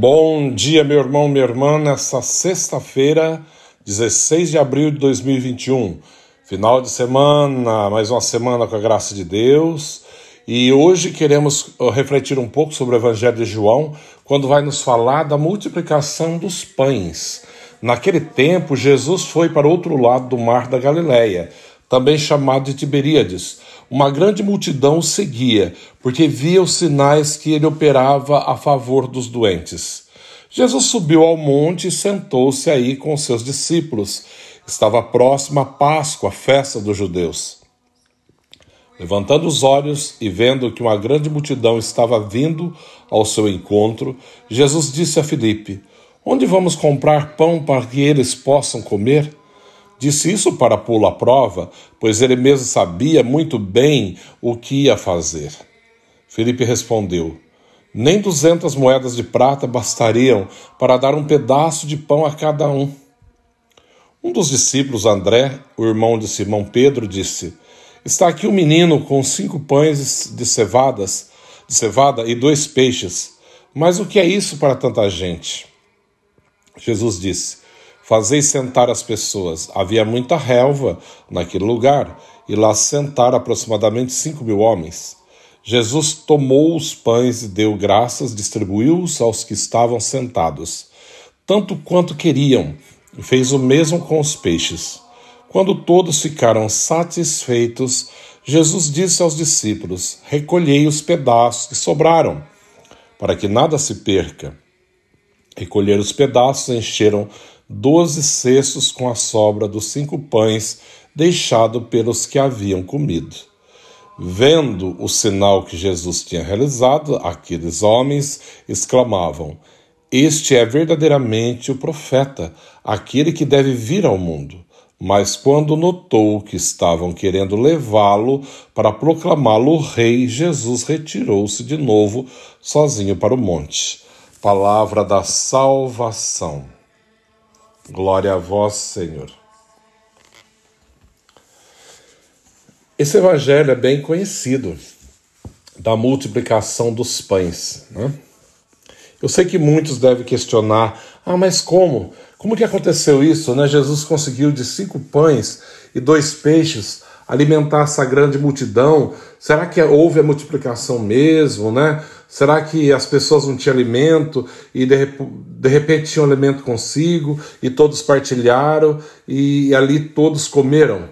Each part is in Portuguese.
Bom dia, meu irmão, minha irmã, nessa sexta-feira, 16 de abril de 2021. Final de semana, mais uma semana com a graça de Deus. E hoje queremos uh, refletir um pouco sobre o Evangelho de João, quando vai nos falar da multiplicação dos pães. Naquele tempo, Jesus foi para outro lado do mar da Galileia, também chamado de Tiberíades. Uma grande multidão seguia, porque via os sinais que ele operava a favor dos doentes. Jesus subiu ao monte e sentou-se aí com seus discípulos. Estava próxima a Páscoa, a festa dos judeus. Levantando os olhos e vendo que uma grande multidão estava vindo ao seu encontro, Jesus disse a Filipe: Onde vamos comprar pão para que eles possam comer? Disse isso para pô-lo à prova, pois ele mesmo sabia muito bem o que ia fazer. Felipe respondeu: Nem duzentas moedas de prata bastariam para dar um pedaço de pão a cada um. Um dos discípulos, André, o irmão de Simão Pedro, disse: Está aqui um menino com cinco pães de cevadas, de cevada e dois peixes. Mas o que é isso para tanta gente? Jesus disse: Fazei sentar as pessoas. Havia muita relva naquele lugar, e lá sentaram aproximadamente cinco mil homens. Jesus tomou os pães e deu graças, distribuiu-os aos que estavam sentados, tanto quanto queriam, e fez o mesmo com os peixes. Quando todos ficaram satisfeitos, Jesus disse aos discípulos: Recolhei os pedaços que sobraram, para que nada se perca. Recolheram os pedaços, encheram doze cestos com a sobra dos cinco pães deixado pelos que haviam comido. Vendo o sinal que Jesus tinha realizado, aqueles homens exclamavam: Este é verdadeiramente o profeta, aquele que deve vir ao mundo. Mas quando notou que estavam querendo levá-lo para proclamá-lo rei, Jesus retirou-se de novo sozinho para o monte. Palavra da salvação. Glória a vós, Senhor. Esse evangelho é bem conhecido da multiplicação dos pães. Né? Eu sei que muitos devem questionar: ah, mas como? Como que aconteceu isso? Né? Jesus conseguiu de cinco pães e dois peixes alimentar essa grande multidão? Será que houve a multiplicação mesmo, né? Será que as pessoas não tinham alimento e de, de repente tinham alimento consigo e todos partilharam e ali todos comeram?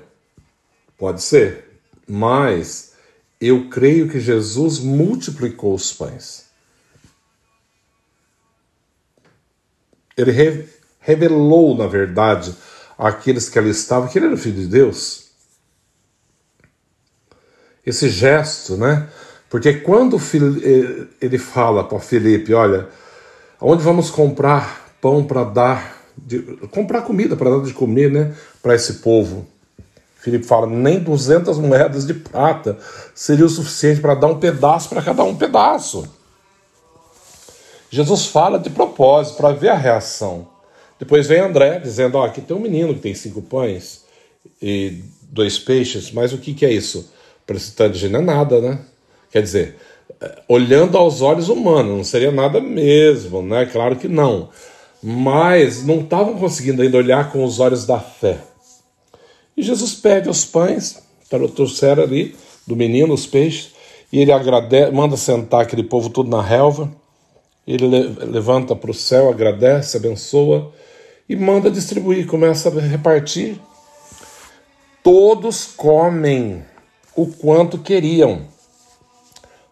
Pode ser, mas eu creio que Jesus multiplicou os pães. Ele re, revelou, na verdade, àqueles que ali estavam que ele era o Filho de Deus. Esse gesto, né? Porque quando ele fala para Felipe, olha, onde vamos comprar pão para dar, de, comprar comida para dar de comer, né, para esse povo? Felipe fala, nem 200 moedas de prata seria o suficiente para dar um pedaço para cada um pedaço. Jesus fala de propósito para ver a reação. Depois vem André dizendo: ó, aqui tem um menino que tem cinco pães e dois peixes, mas o que, que é isso? Para esse de não é nada, né? Quer dizer, olhando aos olhos humanos, não seria nada mesmo, né? Claro que não. Mas não estavam conseguindo ainda olhar com os olhos da fé. E Jesus pede os pães, trouxeram ali, do menino, os peixes, e ele agradece, manda sentar aquele povo tudo na relva. Ele levanta para o céu, agradece, abençoa e manda distribuir, começa a repartir. Todos comem o quanto queriam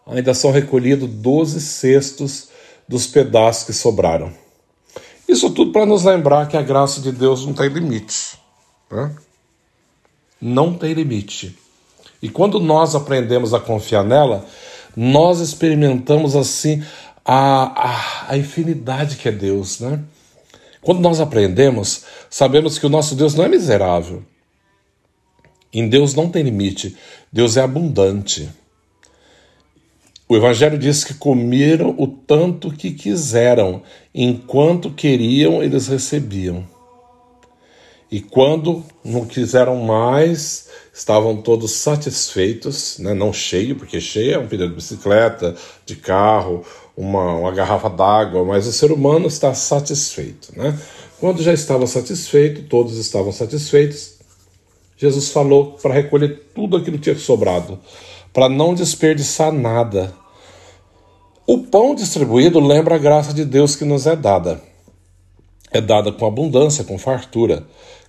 ainda são recolhidos 12 cestos dos pedaços que sobraram. Isso tudo para nos lembrar que a graça de Deus não tem limite. Né? Não tem limite. E quando nós aprendemos a confiar nela, nós experimentamos assim a, a, a infinidade que é Deus. Né? Quando nós aprendemos, sabemos que o nosso Deus não é miserável. Em Deus não tem limite. Deus é abundante. O Evangelho diz que comeram o tanto que quiseram, enquanto queriam, eles recebiam. E quando não quiseram mais, estavam todos satisfeitos, né? não cheio, porque cheio é um pneu de bicicleta, de carro, uma, uma garrafa d'água, mas o ser humano está satisfeito. Né? Quando já estava satisfeito, todos estavam satisfeitos, Jesus falou para recolher tudo aquilo que tinha sobrado, para não desperdiçar nada. O pão distribuído lembra a graça de Deus que nos é dada. É dada com abundância, com fartura.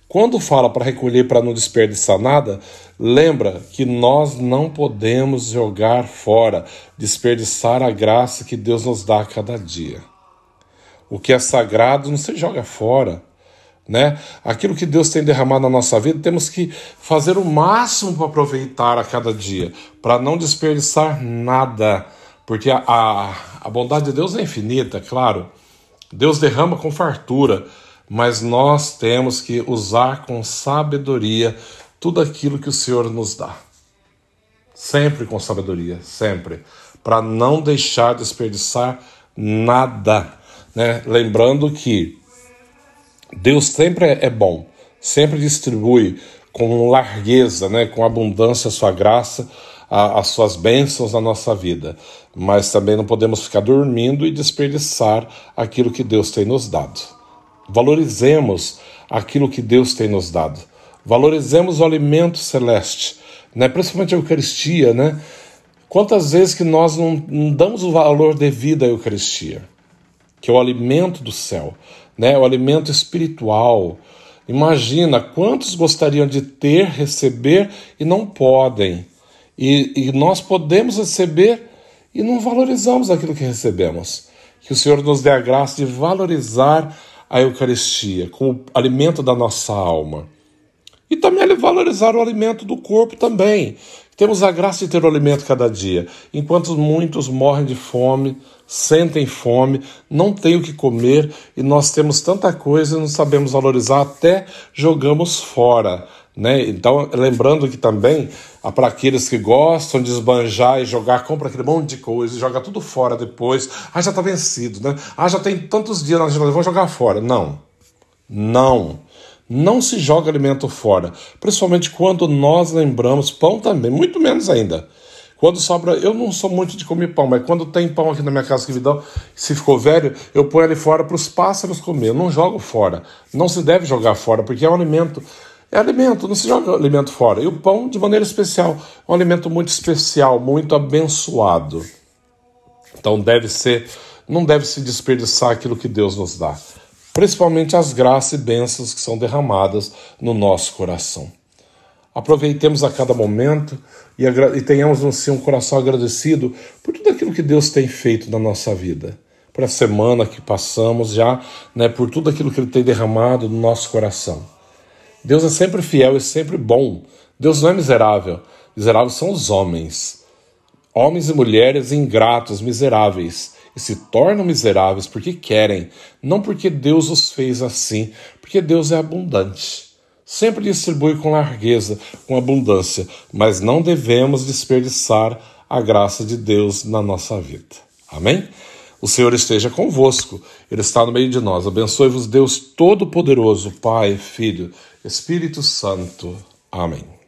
Quando fala para recolher para não desperdiçar nada, lembra que nós não podemos jogar fora, desperdiçar a graça que Deus nos dá a cada dia. O que é sagrado não se joga fora. Né? Aquilo que Deus tem derramado na nossa vida, temos que fazer o máximo para aproveitar a cada dia, para não desperdiçar nada, porque a, a, a bondade de Deus é infinita, claro. Deus derrama com fartura mas nós temos que usar com sabedoria tudo aquilo que o Senhor nos dá. Sempre com sabedoria, sempre, para não deixar desperdiçar nada, né? Lembrando que Deus sempre é bom, sempre distribui com largueza, né, com abundância a sua graça, a, as suas bênçãos na nossa vida. Mas também não podemos ficar dormindo e desperdiçar aquilo que Deus tem nos dado. Valorizemos aquilo que Deus tem nos dado. Valorizemos o alimento celeste, né? principalmente a Eucaristia. Né? Quantas vezes que nós não, não damos o valor devido à Eucaristia, que é o alimento do céu, né? o alimento espiritual. Imagina quantos gostariam de ter, receber e não podem. E, e nós podemos receber e não valorizamos aquilo que recebemos. Que o Senhor nos dê a graça de valorizar a Eucaristia como alimento da nossa alma. E também valorizar o alimento do corpo também. Temos a graça de ter o alimento cada dia, enquanto muitos morrem de fome, sentem fome, não têm o que comer e nós temos tanta coisa e não sabemos valorizar, até jogamos fora. Né? Então, lembrando que também, ah, para aqueles que gostam de esbanjar e jogar, compra aquele monte de coisa e joga tudo fora depois. Ah, já está vencido, né? Ah, já tem tantos dias na geladeira, vou jogar fora. Não. Não. Não se joga alimento fora. Principalmente quando nós lembramos, pão também, muito menos ainda. Quando sobra, eu não sou muito de comer pão, mas quando tem pão aqui na minha casa que me dão, se ficou velho, eu ponho ele fora para os pássaros comer. Eu não jogo fora. Não se deve jogar fora, porque é um alimento é alimento, não se joga alimento fora. E o pão, de maneira especial, é um alimento muito especial, muito abençoado. Então deve ser, não deve se desperdiçar aquilo que Deus nos dá, principalmente as graças e bênçãos que são derramadas no nosso coração. Aproveitemos a cada momento e, e tenhamos assim, um coração agradecido por tudo aquilo que Deus tem feito na nossa vida, por a semana que passamos já, né, por tudo aquilo que Ele tem derramado no nosso coração. Deus é sempre fiel e sempre bom. Deus não é miserável. Miseráveis são os homens. Homens e mulheres ingratos, miseráveis, e se tornam miseráveis porque querem, não porque Deus os fez assim, porque Deus é abundante. Sempre distribui com largueza, com abundância, mas não devemos desperdiçar a graça de Deus na nossa vida. Amém? O Senhor esteja convosco, Ele está no meio de nós. Abençoe-vos, Deus Todo-Poderoso, Pai, Filho, Espírito Santo. Amém.